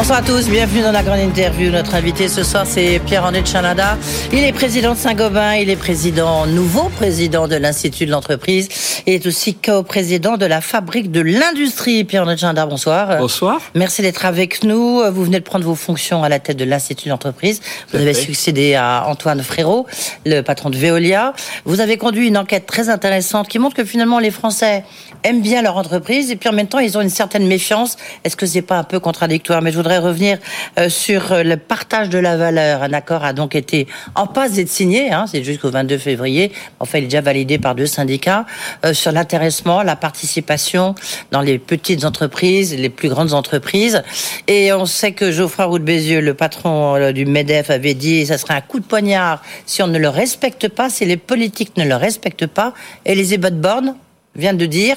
Bonsoir à tous, bienvenue dans la grande interview. Notre invité ce soir, c'est Pierre-André Chanada. Il est président de Saint-Gobain, il est président, nouveau président de l'Institut de l'entreprise et est aussi co-président de la Fabrique de l'Industrie. Pierre-André Chanada, bonsoir. Bonsoir. Merci d'être avec nous. Vous venez de prendre vos fonctions à la tête de l'Institut de l'entreprise. Vous avez succédé à Antoine Frérot, le patron de Veolia. Vous avez conduit une enquête très intéressante qui montre que finalement les Français aiment bien leur entreprise et puis en même temps ils ont une certaine méfiance. Est-ce que c'est pas un peu contradictoire? Mais je voudrais revenir euh, sur euh, le partage de la valeur. Un accord a donc été en passe d'être signé, hein, c'est jusqu'au 22 février. Enfin, il est déjà validé par deux syndicats euh, sur l'intéressement, la participation dans les petites entreprises, les plus grandes entreprises. Et on sait que Geoffroy Roux de Bézieux, le patron du Medef, avait dit ça serait un coup de poignard si on ne le respecte pas, si les politiques ne le respectent pas. Et les Borne vient de dire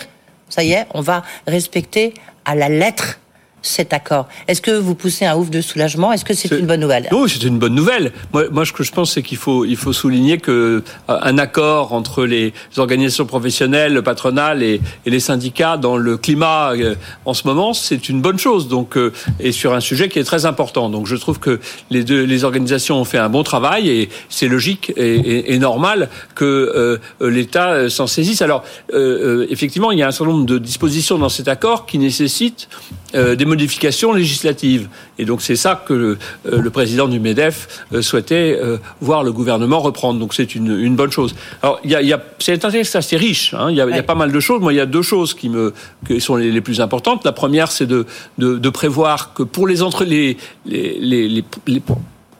ça y est, on va respecter à la lettre cet accord. Est-ce que vous poussez un ouf de soulagement? Est-ce que c'est une bonne nouvelle? Oui, c'est une bonne nouvelle. Moi, moi, ce que je pense, c'est qu'il faut, il faut souligner que euh, un accord entre les organisations professionnelles, le patronat et, et les syndicats dans le climat euh, en ce moment, c'est une bonne chose. Donc, euh, et sur un sujet qui est très important. Donc, je trouve que les deux, les organisations ont fait un bon travail et c'est logique et, et, normal que l'État s'en saisisse. Alors, effectivement, il y a un certain nombre de dispositions dans cet accord qui nécessitent des modifications législatives. Et donc c'est ça que le, euh, président du MEDEF euh, souhaitait euh, voir le gouvernement reprendre. Donc c'est une, bonne chose. Alors il y a, y a c'est un texte assez riche. Hein. Il, y a, il, y a, pas mal de choses. Moi il y a deux choses qui me qui sont les, plus importantes. La première c'est de, de, prévoir que pour les entre les, les, les,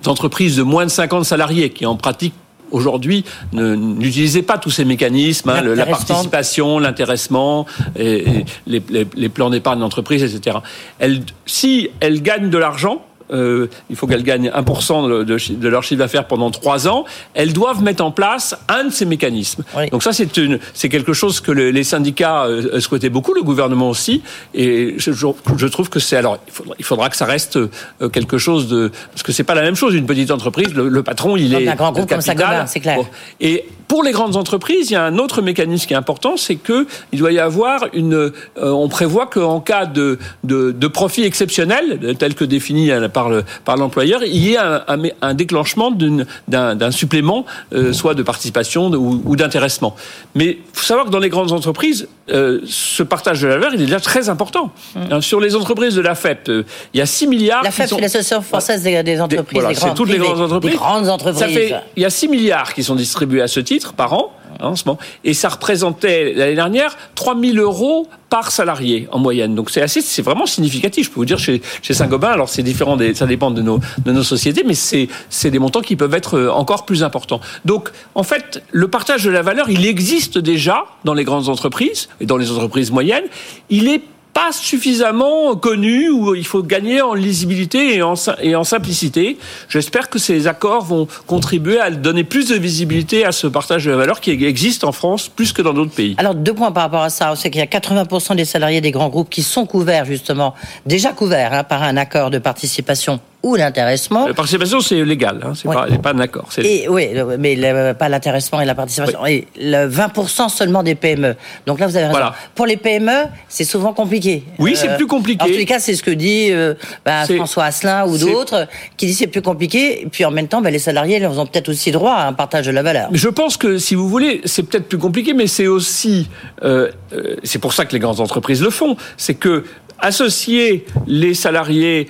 entreprises de moins de 50 salariés qui en pratiquent aujourd'hui n'utilisez pas tous ces mécanismes, hein, la participation, l'intéressement, et, les, les, plans d'épargne d'entreprise, etc. Elle, si elles gagnent de l'argent, euh, il faut qu'elles gagnent 1% de, de, leur chiffre d'affaires pendant 3 ans, elles doivent mettre en place un de ces mécanismes. Donc ça, c'est une, c'est quelque chose que les syndicats euh, souhaitaient beaucoup, le gouvernement aussi, et je, je trouve que c'est alors il faudra, il faudra, que ça reste euh, quelque chose de parce que c'est pas la même chose une petite entreprise. Le, patron, il est un grand groupe comme ça, c'est clair. Et pour les grandes entreprises, il y a un autre mécanisme qui est important, c'est que il doit y avoir une. Euh, on prévoit qu'en cas de, profit exceptionnel, tel que défini par le par l'employeur, il y ait un, déclenchement d'un supplément, euh, soit de participation ou, ou d'intéressement. Mais faut savoir que dans les grandes entreprises, euh, ce partage de la valeur, il est déjà très important. Mmh. Sur les entreprises de la FEP, il y a 6 milliards. La FEP, c'est l'Association française des, entreprises. Des, voilà, toutes les grandes entreprises. Des grandes entreprises. Ça fait, il y a 6 milliards qui sont distribués à ce titre par an. Hein, et ça représentait l'année dernière 3 000 euros par salarié en moyenne. Donc c'est assez, c'est vraiment significatif. Je peux vous dire chez, Saint-Gobain, alors c'est différent, des, ça dépend de nos, de nos sociétés, mais c'est, c'est des montants qui peuvent être euh, encore plus importants. Donc en fait, le partage de la valeur, il existe déjà dans les grandes entreprises et dans les entreprises moyennes. Il est pas suffisamment connu où il faut gagner en lisibilité et en, simplicité. J'espère que ces accords vont contribuer à donner plus de visibilité à ce partage de la valeur qui existe en France plus que dans d'autres pays. Alors deux points par rapport à ça, c'est qu'il y a 80% des salariés des grands groupes qui sont couverts justement, déjà couverts hein, par un accord de participation ou l'intéressement. La participation, c'est légal, hein, c'est pas, pas, un accord. Et, oui, mais pas l'intéressement et la participation. Et le 20% seulement des PME. Donc là, vous avez raison. Voilà. Pour les PME, c'est souvent compliqué. Oui, c'est euh, plus compliqué. En tous les cas, c'est ce que dit euh, bah, François Asselin ou d'autres, qui dit c'est plus compliqué. Et puis en même temps, bah, les salariés, ils ont peut-être aussi droit à un partage de la valeur. Je pense que, si vous voulez, c'est peut-être plus compliqué, mais c'est aussi... Euh, c'est pour ça que les grandes entreprises le font. C'est que associer les salariés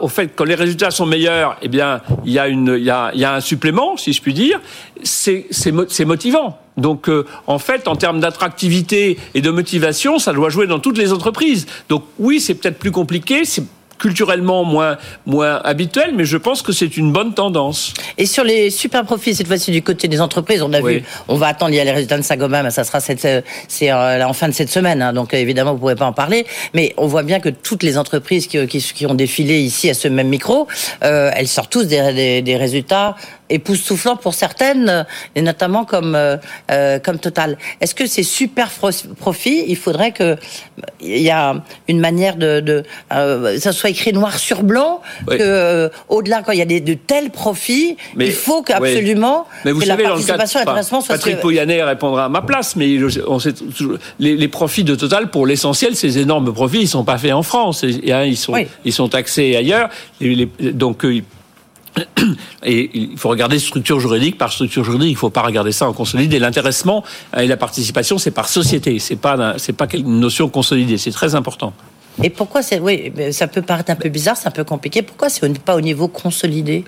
au fait que quand les résultats sont meilleurs, eh bien, il y a, y a, y a un supplément, si je puis dire, c'est motivant. Donc, euh, en fait, en termes d'attractivité et de motivation, ça doit jouer dans toutes les entreprises. Donc, oui, c'est peut-être plus compliqué, culturellement moins, moins habituel, mais je pense que c'est une bonne tendance. Et sur les super profits, cette fois-ci du côté des entreprises, on a vu, on va attendre, il y a les résultats de Sagoma, mais ça sera cette, c'est euh, en fin de cette semaine, hein, donc évidemment vous ne pourrez pas en parler, mais on voit bien que toutes les entreprises qui, qui, qui ont défilé ici à ce même micro, euh, elles sortent tous des, des, des résultats époustouflant pour certaines, et notamment comme comme Total. Est-ce que c'est super profit? Il faudrait que il y a une manière de, de ça soit écrit noir sur blanc que au-delà quand il y a des, de tels profits, il faut qu'absolument mais vous que savez, la participation dans le cas, soit Patrick Pouyanné répondra à ma place, mais on sait les, les profits de Total pour l'essentiel, ces énormes profits, ils sont pas faits en France, et, hein, ils sont ils sont taxés ailleurs. Et donc euh, et il faut regarder structure juridique par structure juridique. Il ne faut pas regarder ça en consolidé. L'intéressement et la participation, c'est par société. C'est pas c'est pas une notion consolidée. C'est très important. Et pourquoi c'est oui, ça peut paraître un peu bizarre, c'est un peu compliqué. Pourquoi c'est pas au niveau consolidé?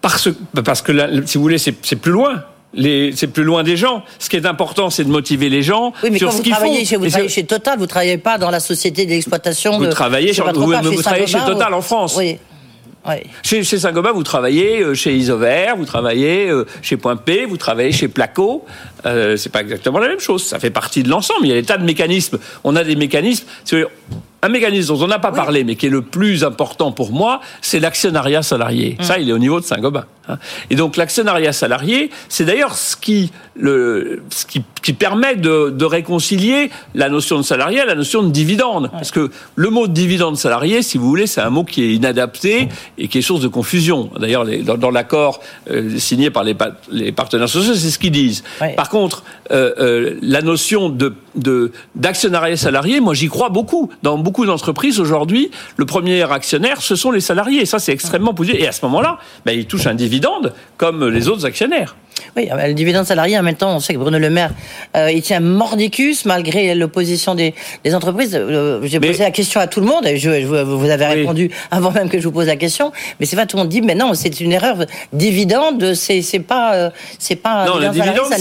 Parce parce que si vous voulez, c'est plus loin c'est plus loin des gens. Ce qui est important, c'est de motiver les gens oui, mais sur quand ce qu'ils font. Chez, vous travaillez chez Total, vous travaillez pas dans la société d'exploitation. Vous travaillez, chez, vous, vous travaillez chez Total en France. Oui. Chez, chez Saint-Gobain, vous travaillez euh, chez Isover, vous travaillez euh, chez Point P, vous travaillez chez Placo. Euh, c'est pas exactement la même chose. Ça fait partie de l'ensemble. Il y a des tas de mécanismes. On a des mécanismes. Un mécanisme dont on n'a pas parlé, mais qui est le plus important pour moi, c'est l'actionnariat salarié. Mm. Ça, il est au niveau de Saint-Gobain. Hein. Et donc l'actionnariat salarié, c'est d'ailleurs ce qui, le, ce qui, qui permet de, de, réconcilier la notion de salarié à la notion de dividende. Parce que le mot de dividende salarié, si vous voulez, c'est un mot qui est inadapté et qui est source de confusion. D'ailleurs, dans, dans l'accord euh, signé par les, les, partenaires sociaux, c'est ce qu'ils disent. Par contre, euh, euh, la notion de d'actionnariat salarié, moi j'y crois beaucoup. Dans beaucoup d'entreprises aujourd'hui, le premier actionnaire, ce sont les salariés. Et ça, c'est extrêmement positif. Et à ce moment-là, ben, ils touchent un dividende comme les autres actionnaires. Oui, bah, le dividende salarié, en même temps, on sait que Bruno Le Maire, euh, il tient mordicus malgré l'opposition des, des, entreprises. Euh, j'ai posé la question à tout le monde, et je, vous avez répondu avant même que je vous pose la question. Mais c'est vrai, tout le monde dit, mais non, c'est une erreur. Dividende, c'est pas, euh, c'est pas. Non, le dividende,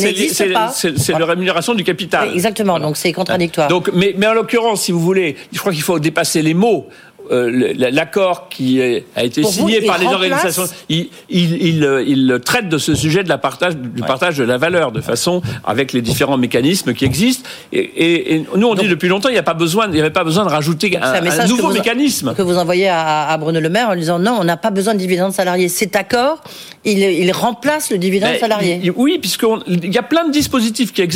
c'est la rémunération du capital. exactement, donc c'est contradictoire. Donc, mais, mais en l'occurrence, si vous voulez, je crois qu'il faut dépasser les mots. Euh, l'accord qui a été signé par les organisations, il, il, il, traite de ce sujet de la partage, du partage de la valeur de façon avec les différents mécanismes qui existent. Et, et, nous, on dit depuis longtemps, il n'y a pas besoin, il n'y avait pas besoin de rajouter un, nouveau mécanisme. Que vous envoyez à, à, Bruno Le Maire en disant non, on n'a pas besoin de dividendes salariés. Cet accord, il, il remplace le dividende salarié. Oui, puisqu'il y a plein de dispositifs qui,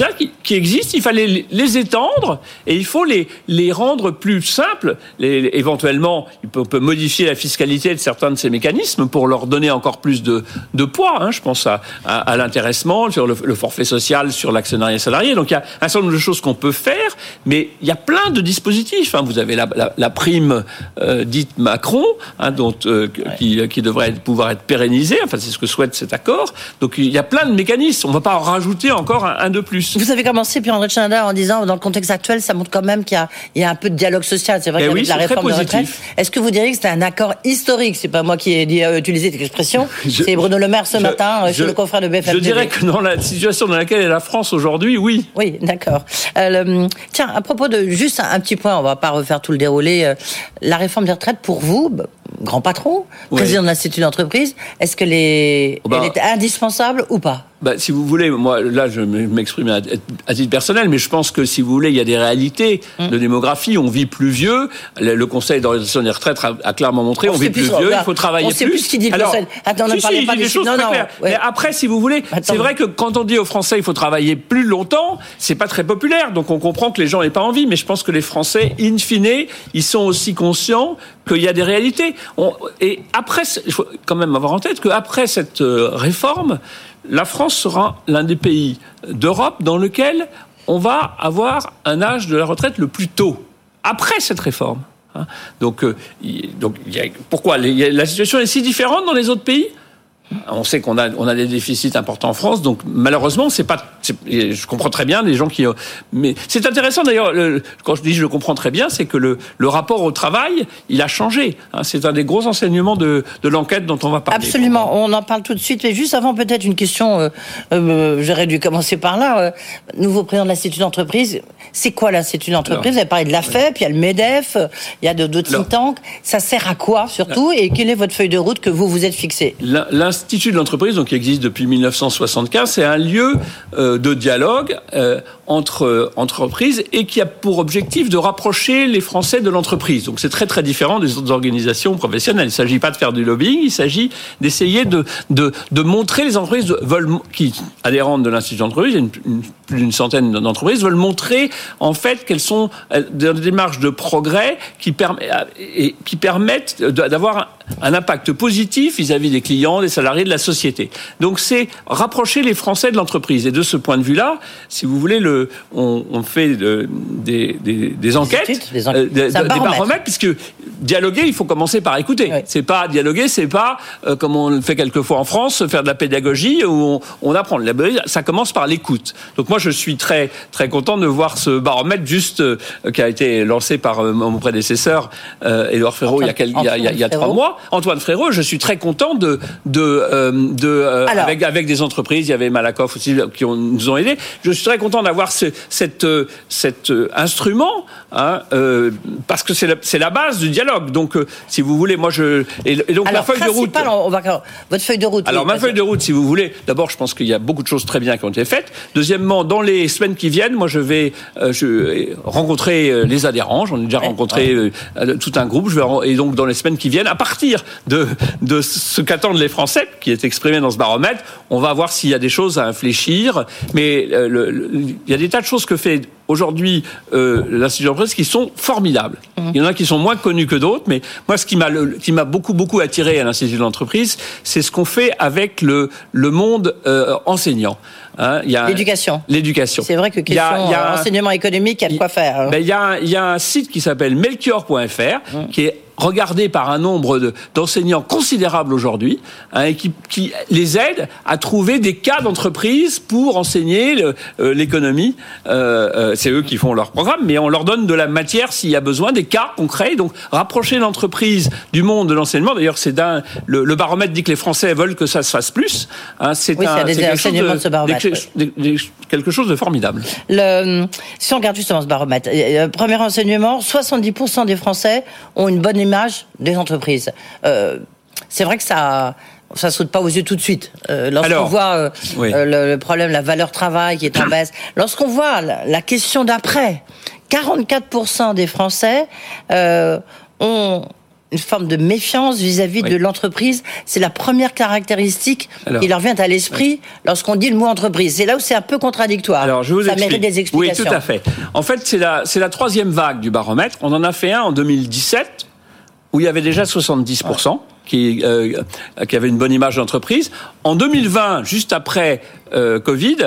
qui, existent, il fallait les étendre et il faut les, les rendre plus simples, les, éventuellement on peut modifier la fiscalité de certains de ces mécanismes pour leur donner encore plus de, poids. Hein. je pense à, à, l'intéressement, sur le, forfait social, sur l'actionnariat salarié. Donc il y a un certain nombre de choses qu'on peut faire, mais il y a plein de dispositifs. Hein. Vous avez la, prime euh, dite Macron, hein, dont, euh, qui, devrait pouvoir être pérennisée. Enfin, c'est ce que souhaite cet accord. Donc il y a plein de mécanismes. On ne va pas en rajouter encore un, de plus. Vous avez commencé, puis André Chandler, en disant, dans le contexte actuel, ça montre quand même qu'il y, a un peu de dialogue social. C'est vrai eh qu'avec la réforme de retraite, est-ce que vous diriez que c'est un accord historique? C'est pas moi qui ai dit, euh, utilisé cette expression. C'est Bruno Le Maire ce matin, je, le confrère de BFM. Je dirais que dans la situation dans laquelle est la France aujourd'hui, oui. Oui, d'accord. Euh, tiens, à propos de juste un, petit point, on va pas refaire tout le déroulé. Euh, la réforme des retraites, pour vous, grand patron, président de l'Institut d'entreprise, est-ce que les, oh bah. est indispensable ou pas? Bah, si vous voulez, moi, là, je m'exprime à, titre personnel, mais je pense que si vous voulez, il y a des réalités hum. de démographie. On vit plus vieux. Le, Conseil d'orientation des retraites a, clairement montré, on, vit plus, vieux, il faut travailler on plus. Sait plus ce qu'il dit Alors, Conseil. Attends, on si, pas des choses non, très Mais après, si vous voulez, c'est vrai que quand on dit aux Français, il faut travailler plus longtemps, c'est pas très populaire. Donc on comprend que les gens n'aient pas envie, mais je pense que les Français, in fine, ils sont aussi conscients qu'il y a des réalités. Et après, il faut quand même avoir en tête qu'après cette euh, réforme, la France sera l'un des pays d'Europe dans lequel on va avoir un âge de la retraite le plus tôt, après cette réforme. Hein. Donc, euh, donc pourquoi La situation est si différente dans les autres pays? On sait qu'on a, on a des déficits importants en France, donc malheureusement, c'est pas. Je comprends très bien les gens qui. Mais c'est intéressant d'ailleurs. Quand je dis je le comprends très bien, c'est que le, le, rapport au travail, il a changé. Hein. c'est un des gros enseignements de, de l'enquête dont on va parler. Absolument. On en parle tout de suite. Mais juste avant, peut-être une question. Euh, euh, J'aurais dû commencer par là. Euh, nouveau président de l'Institut d'entreprise. C'est quoi l'Institut d'entreprise? Vous avez parlé de la FEP, il y a le Medef, il y a d'autres think tanks. Ça sert à quoi surtout? Et quelle est votre feuille de route que vous vous êtes fixée? l'Institut de l'entreprise, donc qui existe depuis 1975, c'est un lieu euh, de dialogue euh, entre euh, entreprises et qui a pour objectif de rapprocher les Français de l'entreprise. Donc c'est très très différent des autres organisations professionnelles. Il ne s'agit pas de faire du lobbying, il s'agit d'essayer de, de, de, montrer les entreprises qui adhérentes de l'Institut d'entreprise, une, une, plus d'une centaine d'entreprises veulent montrer en fait qu'elles sont dans des démarches de progrès qui, qui permettent d'avoir un impact positif vis-à-vis des clients, des salariés, de la société. Donc c'est rapprocher les Français de l'entreprise. Et de ce point de vue-là, si vous voulez, le, on, on fait de, des, des, des, enquêtes, des, enquêtes. Euh, des, baromètres, puisque dialoguer, il faut commencer par écouter. Oui. C'est pas dialoguer, c'est pas euh, comme on le fait quelquefois en France, faire de la pédagogie où on, on apprend. Ça commence par l'écoute. Donc moi, je suis très très content de voir ce baromètre juste euh, qui a été lancé par euh, mon prédécesseur euh, Édouard Frérot il y a, quel, il y a, il y a, il y a trois mois. Antoine Frérot, je suis très content de de euh, de euh, avec avec des entreprises. Il y avait Malakoff aussi qui ont, nous ont aidés. Je suis très content d'avoir ce, cette cet instrument hein, parce que c'est la, c'est la base du dialogue. Donc si vous voulez, moi je et, et donc Alors, ma feuille de route. On va, votre feuille de route. Alors oui, ma feuille de route, si vous voulez, d'abord je pense qu'il y a beaucoup de choses très bien qui ont été faites. Deuxièmement, dans les semaines qui viennent, moi je vais euh, je, rencontrer les adhérents. J'en ai déjà rencontré euh, tout un groupe. Je vais, et donc dans les semaines qui viennent, à partir de, de ce qu'attendent les Français, qui est exprimé dans ce baromètre, on va voir s'il y a des choses à infléchir. Mais euh, le, le, il y a des tas de choses que fait aujourd'hui euh, l'Institut d'entreprise qui sont formidables. Mmh. Il y en a qui sont moins connus que d'autres, mais moi, ce qui m'a qui m'a beaucoup beaucoup attiré à l'Institut de l'entreprise, c'est ce qu'on fait avec le le monde euh, enseignant. Hein, l'éducation. L'éducation. C'est vrai que question il y a, il y a, enseignement économique, il y a de quoi faire. Hein. Ben, il, y a, il y a un site qui s'appelle melchior.fr mmh. qui est regardé par un nombre d'enseignants de, considérable aujourd'hui, hein, qui, qui, les aide à trouver des cas d'entreprise pour enseigner l'économie. Euh, euh, c'est eux qui font leur programme, mais on leur donne de la matière s'il y a besoin, des cas concrets. Donc rapprocher l'entreprise du monde de l'enseignement. D'ailleurs, c'est d'un le, le, baromètre dit que les Français veulent que ça se fasse plus. Hein, c'est oui, quelque, chose de, de ce baromètre, des, des, quelque chose de formidable. Le, si on regarde justement ce baromètre, euh, premier enseignement, 70% des Français ont une bonne des entreprises. Euh, c'est vrai que ça ça saute pas aux yeux tout de suite. Euh, Lorsqu'on voit euh, oui. euh, le, le, problème, la valeur travail qui est en baisse, lorsqu'on voit la, la question d'après, 44% des Français ont une forme de méfiance vis-à-vis -vis oui. de l'entreprise. C'est la première caractéristique Alors, qui leur vient à l'esprit lorsqu'on dit le mot entreprise. C'est là où c'est un peu contradictoire. Alors, je vous Ça explique. mérite des explications. Oui, tout à fait. En fait, c'est la, la troisième vague du baromètre. On en a fait un en 2017 où il y avait déjà 70%. Ouais. Qui, euh, qui avait une bonne image d'entreprise. En 2020, juste après euh, Covid,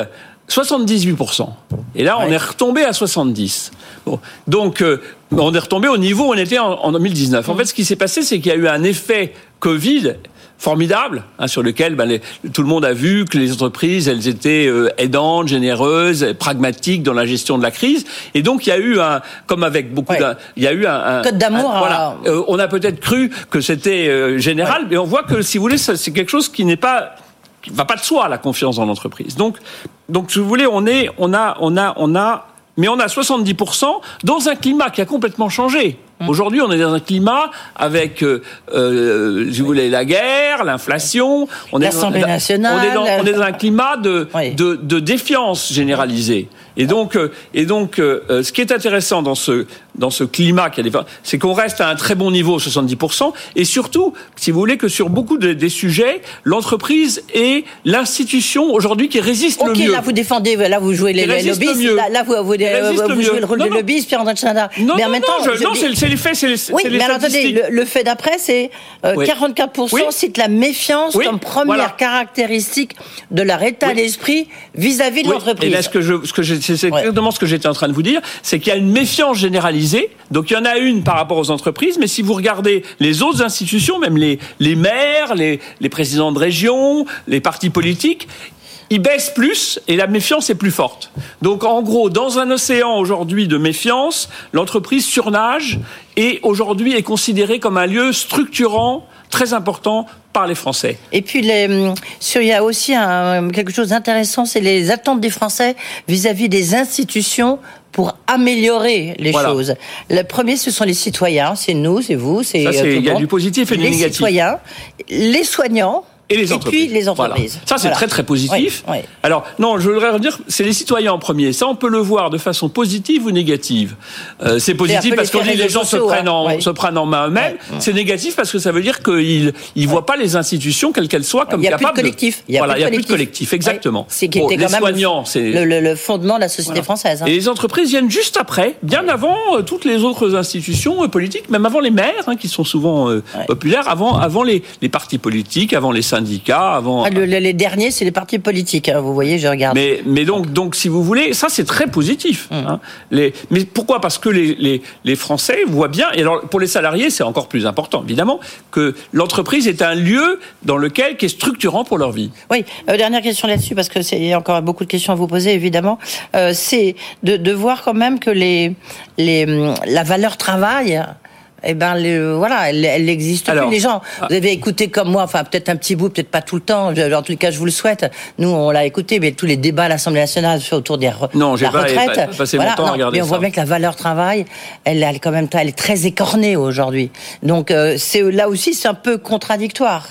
78%. Et là, ouais. on est retombé à 70. Bon. Donc, euh, on est retombé au niveau où on était en, en 2019. Mmh. En fait, ce qui s'est passé, c'est qu'il y a eu un effet Covid formidable, hein, sur lequel ben, les, tout le monde a vu que les entreprises, elles étaient euh, aidantes, généreuses, pragmatiques dans la gestion de la crise. Et donc, il y a eu un, comme avec beaucoup, ouais. il y a eu un, un code d'amour. Voilà, euh, on a peut-être cru que c'était euh, général, ouais. mais on voit que, si vous voulez, c'est quelque chose qui n'est pas qui va pas de soi la confiance dans l'entreprise. Donc, donc, si vous voulez, on est, on a, on a, on a, mais on a 70% dans un climat qui a complètement changé. Mmh. Aujourd'hui, on est dans un climat avec, euh, euh, si vous voulez, la guerre, l'inflation. On L'Assemblée nationale. On est, dans, on est dans un climat de, oui. de, de, défiance généralisée. Et donc, euh, et donc, euh, ce qui est intéressant dans ce dans ce climat, c'est qu'on reste à un très bon niveau, 70%, et surtout, si vous voulez, que sur beaucoup de, des sujets, l'entreprise est l'institution aujourd'hui qui résiste okay, le mieux. là vous défendez, là vous jouez les, les lobbyistes, là, là, vous, vous, vous, vous jouez le rôle de lobbyiste, Pierre-André Chana. Non, mais en même temps, je, non, c'est les faits, c'est Oui, les mais alors attendez, le, le, fait d'après, c'est euh, oui. 44% oui. cite la méfiance oui. comme première voilà. caractéristique de leur état d'esprit vis-à-vis de l'entreprise. Et là, ce que je, ce que c'est exactement ce que j'étais en train de vous dire, c'est qu'il y a une méfiance généralisée donc il y en a une par rapport aux entreprises, mais si vous regardez les autres institutions, même les, les maires, les, les présidents de région, les partis politiques, ils baissent plus et la méfiance est plus forte. Donc en gros, dans un océan aujourd'hui de méfiance, l'entreprise surnage et aujourd'hui est considérée comme un lieu structurant très important par les Français. Et puis, les, sur, il y a aussi un, quelque chose d'intéressant, c'est les attentes des Français vis-à-vis -vis des institutions pour améliorer les voilà. choses. Le premier, ce sont les citoyens, c'est nous, c'est vous, c'est il y a du positif et du les négatif. citoyens, les soignants, et les entreprises. Et puis les entreprises. Ça, c'est Voilà. très très positif. Oui, oui. Alors non, je voudrais redire, c'est les citoyens en premier. Ça, on peut le voir de façon positive ou négative. Euh, c'est positif parce dit les réseaux gens se prennent en. Oui. se prennent en main eux-mêmes. C'est négatif parce que ça veut dire qu'ils ils voient pas les institutions, quelles qu'elles soient, comme Il n'y a plus de capables. collectif. voilà, il n'y a plus de collectif, exactement. C'est qui Bon, était les quand soignants, c'est le, le- le fondement de la société française. hein. et les entreprises viennent juste après, bien avant euh, toutes les autres institutions euh, politiques, même avant les maires, hein, qui sont souvent populaires, avant, avant les, les partis politiques, avant les syndicats, avant. Ah, le- le- les derniers, c'est les partis politiques. hein, vous voyez, je regarde. Mais, mais donc, donc, si vous voulez, ça c'est très positif. Hum. hein. Les, mais pourquoi? Parce que les, les, les Français voient bien, et alors pour les salariés c'est encore plus important, évidemment, que l'entreprise est un lieu dans lequel qui est structurant pour leur vie. Oui, euh, dernière question là-dessus, parce que c'est il y a encore beaucoup de questions à vous poser, évidemment. Euh, c'est de, de voir quand même que les, les, hum, la valeur travail. Eh ben, le, voilà, elle, elle existe Alors, plus. Les gens, ah. vous avez écouté comme moi, enfin peut-être un petit bout, peut-être pas tout le temps. En tout cas, je vous le souhaite. Nous, on l'a écouté, mais tous les débats à l'Assemblée nationale autour des re- Non, j'ai la pas- retraite. pas passé mon temps à regarder mais on ça. voit bien que la valeur travail, elle, elle quand même, elle est très écornée aujourd'hui. Donc, euh, c'est là aussi, c'est un peu contradictoire.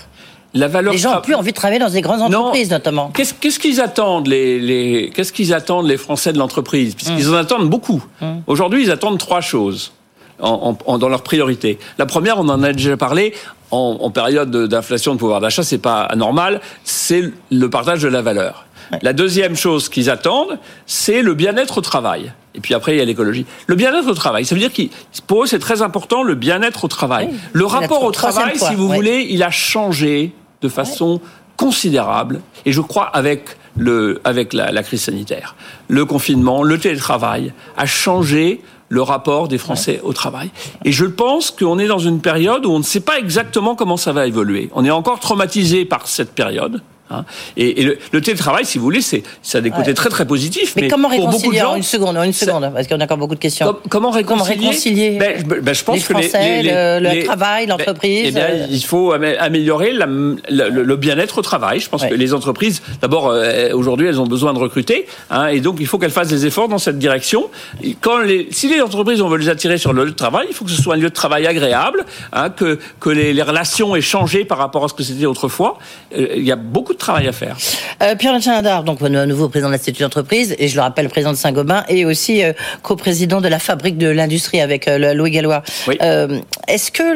La valeur Les gens n'ont plus envie de travailler dans des grandes Non. entreprises, notamment. Qu'est-ce qu'ils attendent les, les qu'est-ce qu'ils attendent les Français de l'entreprise? Puisqu'ils en attendent beaucoup. Aujourd'hui, ils attendent trois choses en, en- dans leurs priorités. La première, on en a déjà parlé. En, en période de- d'inflation de pouvoir d'achat, c'est pas anormal. C'est le partage de la valeur. La deuxième chose qu'ils attendent, c'est le bien-être au travail. Et puis après, il y a l'écologie. Le bien-être au travail, ça veut dire que pour eux, c'est très important le bien-être au travail. Le rapport au travail, si vous ouais. voulez, il a changé de façon considérable. Et je crois avec le, avec la, la crise sanitaire, le confinement, le télétravail a changé le rapport des Français au travail. Et je pense qu'on est dans une période où on ne sait pas exactement comment ça va évoluer. On est encore traumatisé par cette période. Hein. Et, et le, le télétravail, si vous voulez, c'est ça a des côtés très très positifs. Mais, comment pour beaucoup de réconcilier gens, une seconde, une seconde, parce qu'on a encore beaucoup de questions. Com- comment réconcilier, réconcilier ben, ben, je pense les que le- le travail, ben, l'entreprise, eh bien, euh, il faut amé- améliorer la- la- le, le bien-être au travail. Je pense Ouais. que les entreprises, d'abord, euh, aujourd'hui, elles ont besoin de recruter, hein, et donc il faut qu'elles fassent des efforts dans cette direction. Et quand les, si les entreprises on veut les attirer sur le lieu de travail, il faut que ce soit un lieu de travail agréable, hein, que que les, les relations aient changé par rapport à ce que c'était autrefois. Euh, Il y a beaucoup de travail à faire. Euh, Pierre Chalindar, donc à nouveau président de l'Institut d'entreprise, et je le rappelle, président de Saint-Gobain, et aussi euh, coprésident de la Fabrique de l'Industrie avec euh, Louis Gallois. Oui. Euh, Est-ce que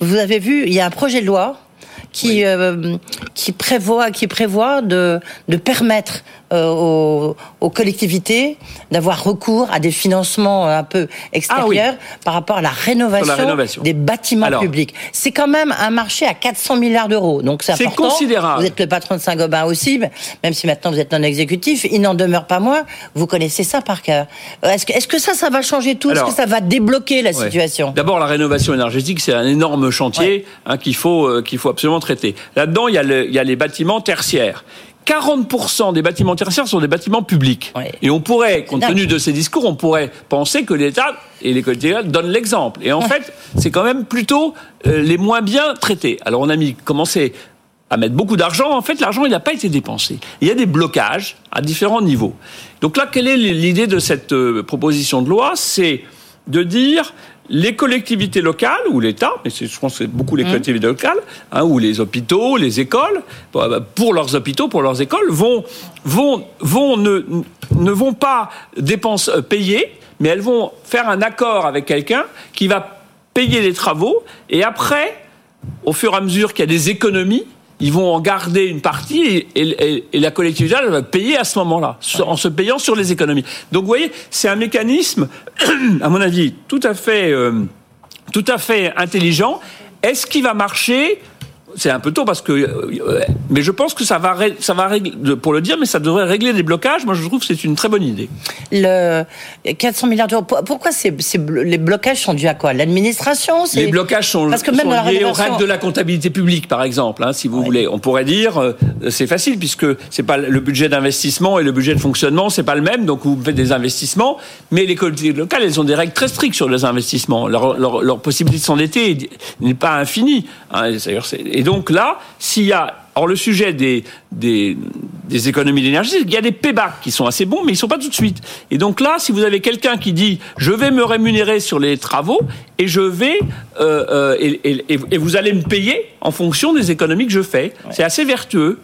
vous avez vu, il y a un projet de loi qui euh, qui prévoit qui prévoit de de permettre euh, aux, aux collectivités d'avoir recours à des financements un peu extérieurs par rapport à la rénovation, rénovation. des bâtiments Alors. publics. C'est quand même un marché à 400 milliards d'euros, donc c'est important. considérable. Vous êtes le patron de Saint-Gobain aussi, même si maintenant vous êtes non exécutif, il n'en demeure pas moins. Vous connaissez ça par cœur. Euh, Est-ce que, ça, ça va changer tout? Est-ce que ça va débloquer la Ouais. situation? D'abord, la rénovation énergétique, c'est un énorme chantier hein, qu'il faut euh, qu'il faut absolument traiter. Là-dedans, il y a les bâtiments tertiaires. 40% des bâtiments tertiaires sont des bâtiments publics. Ouais. Et on pourrait, compte tenu de ces discours, on pourrait penser que l'État et les collectivités donnent l'exemple. Et en fait, c'est quand même plutôt euh, les moins bien traités. Alors on a mis commencé à mettre beaucoup d'argent. En fait, l'argent, il n'a pas été dépensé. Il y a des blocages à différents niveaux. Donc là, quelle est l'idée de cette euh, proposition de loi? C'est de dire les collectivités locales ou l'État, mais je pense que c'est beaucoup les collectivités locales, hein, ou les hôpitaux, les écoles, bah, bah, pour leurs hôpitaux, pour leurs écoles, vont vont vont ne ne vont pas dépenser euh, payer, mais elles vont faire un accord avec quelqu'un qui va payer les travaux et après, au fur et à mesure qu'il y a des économies, ils vont en garder une partie et, et- et la collectivité elle va payer à ce moment-là, en se payant sur les économies. Donc vous voyez, c'est un mécanisme, à mon avis, tout à fait, euh, tout à fait intelligent. Est-ce qu'il va marcher c'est un peu tôt parce que, euh, mais je pense que ça va, ça va régler, pour le dire, mais ça devrait régler des blocages. Moi, je trouve que c'est une très bonne idée. Le 400 milliards d'euros. Pour- Pourquoi ces, les blocages sont dus à quoi? L'administration Les blocages sont, Parce que même sont dans la liés aux rénovation- règles de la comptabilité publique, par exemple. hein, si vous voulez, on pourrait dire, euh, c'est facile puisque c'est pas le budget d'investissement et le budget de fonctionnement, c'est pas le même. Donc vous faites des investissements, mais les collectivités locales, elles ont des règles très strictes sur les investissements. Leur, leur, leur possibilité de s'endetter n'est pas infinie. hein, d'ailleurs, c'est- donc là, s'il y a Or, le sujet des, des, des économies d'énergie, qu'il y a des payback qui sont assez bons, mais ils sont pas tout de suite. Et donc là, si vous avez quelqu'un qui dit je vais me rémunérer sur les travaux et je vais euh, euh, et, et- et- et vous allez me payer en fonction des économies que je fais. C'est assez vertueux.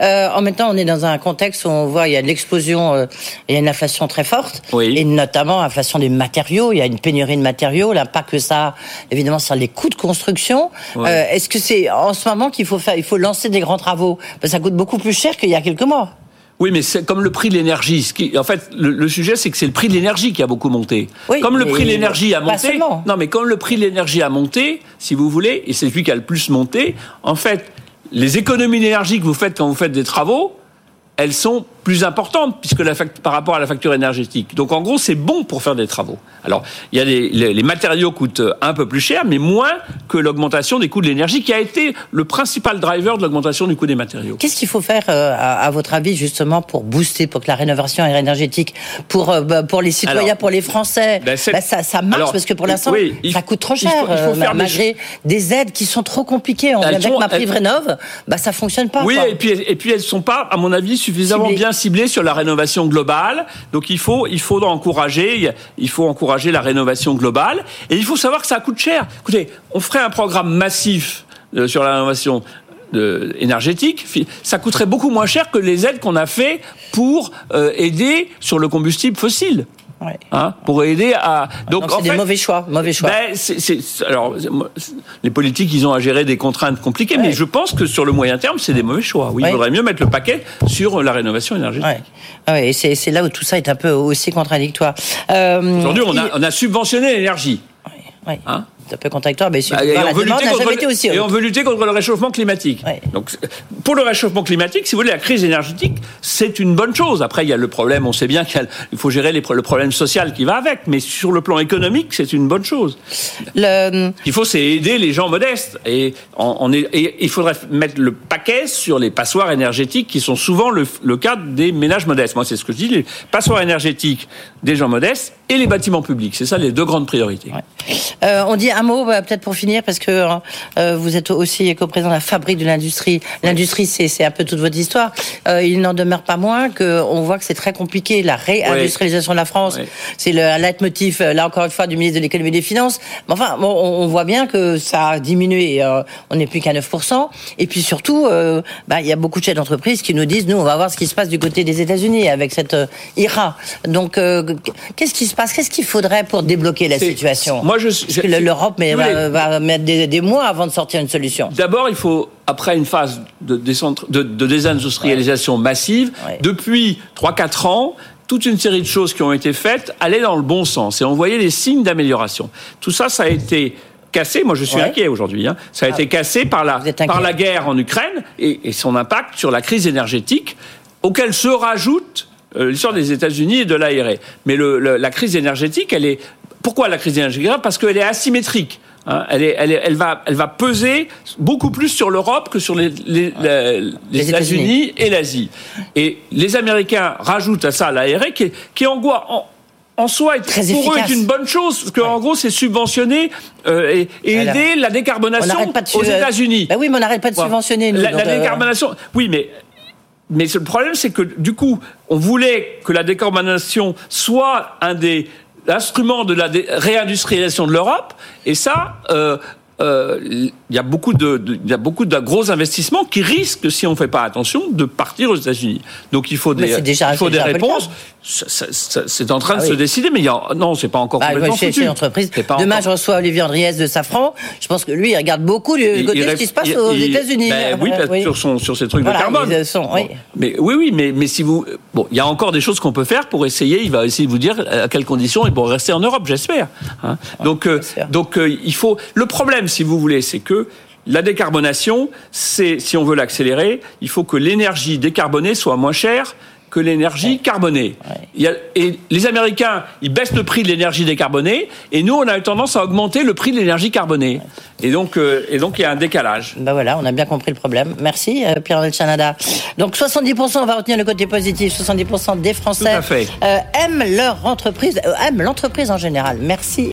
Euh, en même temps, on est dans un contexte où on voit il y a de l'explosion, il y a une inflation très forte, Oui. et notamment inflation des matériaux. Il y a une pénurie de matériaux, l'impact que ça, a, évidemment, sur les coûts de construction. Ouais. Est-ce que c'est en ce moment qu'il faut faire, il faut lancer des grands travaux que ça coûte beaucoup plus cher qu'il y a quelques mois. Oui, mais c'est comme le prix de l'énergie. Ce qui, en fait, le, le sujet, c'est que c'est le prix de l'énergie qui a beaucoup monté. Oui, comme le prix de l'énergie a monté. Non, mais comme le prix de l'énergie a monté, si vous voulez, et c'est celui qui a le plus monté, en fait, les économies d'énergie que vous faites quand vous faites des travaux, elles sont plus importantes puisque la par rapport à la facture énergétique. Donc en gros, c'est bon pour faire des travaux. Alors, il y a des, les, les matériaux coûtent un peu plus cher, mais moins que l'augmentation des coûts de l'énergie, qui a été le principal driver de l'augmentation du coût des matériaux. Qu'est-ce qu'il faut faire, euh, à, à votre avis, justement, pour booster, pour que la rénovation énergétique, pour euh, bah, pour les citoyens, Alors, pour les Français, ben, bah, ça, ça marche Alors, parce que pour l'instant, oui, ça coûte trop il cher, faut- il faut euh, faire malgré des aides qui sont trop compliquées. On avec ma prime elles- rénove, bah ça fonctionne pas. Oui, quoi. et puis et puis elles sont pas, à mon avis, suffisamment Ciblées. bien ciblées sur la rénovation globale. Donc il faut il encourager il faut encourager la rénovation globale et il faut savoir que ça coûte cher. Écoutez, on ferait un programme massif euh, sur la rénovation euh, énergétique, ça coûterait beaucoup moins cher que les aides qu'on a fait pour euh, aider sur le combustible fossile. Ouais. Hein, pour aider à Donc en c'est des fait, mauvais choix, mauvais choix. ben, c'est- c'est- alors, les politiques, ils ont à gérer des contraintes compliquées, mais je pense que sur le moyen terme, c'est des mauvais choix. Oui, Ouais. il faudrait mieux mettre le paquet sur la rénovation énergétique. Ouais. Ah ouais, et c'est c'est là où tout ça est un peu aussi contradictoire. Euh, Aujourd'hui, on a, il- on a subventionné l'énergie. ouais. Hein un peu contradictoire, mais Bah, et la on veut demande contre été aussi et on veut lutter contre le réchauffement climatique. Ouais. Donc, pour le réchauffement climatique, si vous voulez, la crise énergétique, c'est une bonne chose. Après, il y a le problème, on sait bien qu'il il faut gérer les le problème social qui va avec, mais sur le plan économique, c'est une bonne chose. Le, Ce qu'il faut, c'est aider les gens modestes. Et, on, on est- et il faudrait mettre le paquet sur les passoires énergétiques qui sont souvent le, le cas des ménages modestes. Moi, c'est ce que je dis, les passoires énergétiques des gens modestes et les bâtiments publics. C'est ça les deux grandes priorités. Euh, on dit un mot bah, peut-être pour finir parce que euh, vous êtes aussi coprésident de la fabrique de l'industrie. L'industrie, c'est un peu toute votre histoire. Euh, il n'en demeure pas moins que on voit que c'est très compliqué la réindustrialisation de la France. C'est le leitmotiv euh, là encore une fois du ministre de l'économie et des finances. Mais enfin, bon, on, voit bien que ça a diminué. euh, on n'est plus qu'à 9 Et puis surtout, bah, il y a beaucoup de chefs d'entreprise qui nous disent nous, on va voir ce qui se passe du côté des États-Unis avec cette IRA. Donc, qu'est-ce qui se passe? Qu'est-ce qu'il faudrait pour débloquer la situation? moi, je- Parce que le- l'Europe mais, va, mettre des, des mois avant de sortir une solution. D'abord, il faut, après une phase de, décentre- de, de désindustrialisation massive, Ouais. depuis 3-4 ans, toute une série de choses qui ont été faites allaient dans le bon sens et on voyait les signes d'amélioration. Tout ça, ça a été cassé. Moi, je suis Ouais. inquiet aujourd'hui. hein. Ça a été cassé par la, par la guerre en Ukraine et, et son impact sur la crise énergétique, auquel se rajoute euh, l'histoire des États-Unis et de l'ARE. Mais le- le- la crise énergétique, elle est. Pourquoi la crise énergétique? Parce qu'elle est asymétrique. hein. Elle, est, elle, est- elle va, elle va peser beaucoup plus sur l'Europe que sur les, les- la- les Les États-Unis et l'Asie. Et les Américains rajoutent à ça l'ARE qui, est- qui en, gros, en, en soi, est, Très pour eux, efficace. est une bonne chose, parce qu'en gros, c'est subventionner euh, et, et Alors, aider la On décarbonation pas aux su- États-Unis. Ben oui, mais on n'arrête pas de subventionner. Nous, La, la décarbonation, oui, mais mais le problème, c'est que du coup, on voulait que la décarbonation soit un des instruments de la réindustrialisation de l'Europe, et ça, euh, euh, il y a beaucoup de, de- il y a beaucoup de gros investissements qui risquent, si on ne fait pas attention, de partir aux États-Unis. Donc il faut Mais des, déjà- il faut des le réponses. C'est en train Ah de oui. se décider, mais il y a, non, c'est pas encore Bah, complètement foutu. pas Demain, encore- je reçois Olivier Andriès de Safran. Je pense que lui, il regarde beaucoup Il- côté de ce qui se passe il- aux États-Unis. ben oui, que sur son sur ses trucs Voilà, de carbone. sont, oui. Bon. Mais oui, oui, mais mais si vous bon, il y a encore des choses qu'on peut faire pour essayer. Il va essayer de vous dire à quelles conditions et pour rester en Europe, j'espère. hein. donc euh, donc euh, il faut. Le problème, si vous voulez, c'est que la décarbonation, c'est si on veut l'accélérer, il faut que l'énergie décarbonée soit moins chère que l'énergie carbonée. Il y a- et les Américains, ils baissent le prix de l'énergie décarbonée, et nous, on a eu tendance à augmenter le prix de l'énergie carbonée. Et donc, euh, et donc, il y a un décalage. Ben voilà, on a bien compris le problème. Merci, euh, Pierre-André Chanada. Donc 70%, on va retenir le côté positif, 70% des Français euh, aiment leur entreprise, euh, aiment l'entreprise en général. Merci.